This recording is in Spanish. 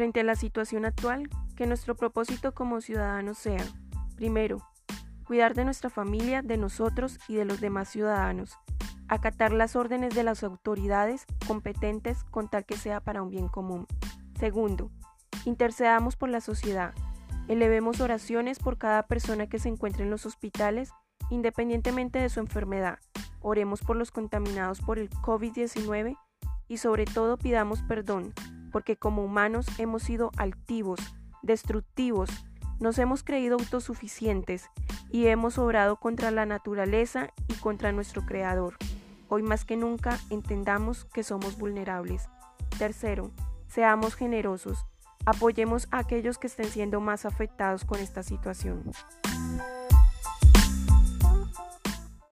Frente a la situación actual, que nuestro propósito como ciudadanos sea, primero, cuidar de nuestra familia, de nosotros y de los demás ciudadanos, acatar las órdenes de las autoridades competentes con tal que sea para un bien común. Segundo, intercedamos por la sociedad, elevemos oraciones por cada persona que se encuentre en los hospitales, independientemente de su enfermedad, oremos por los contaminados por el COVID-19 y sobre todo pidamos perdón porque como humanos hemos sido altivos, destructivos, nos hemos creído autosuficientes y hemos obrado contra la naturaleza y contra nuestro Creador. Hoy más que nunca entendamos que somos vulnerables. Tercero, seamos generosos. Apoyemos a aquellos que estén siendo más afectados con esta situación.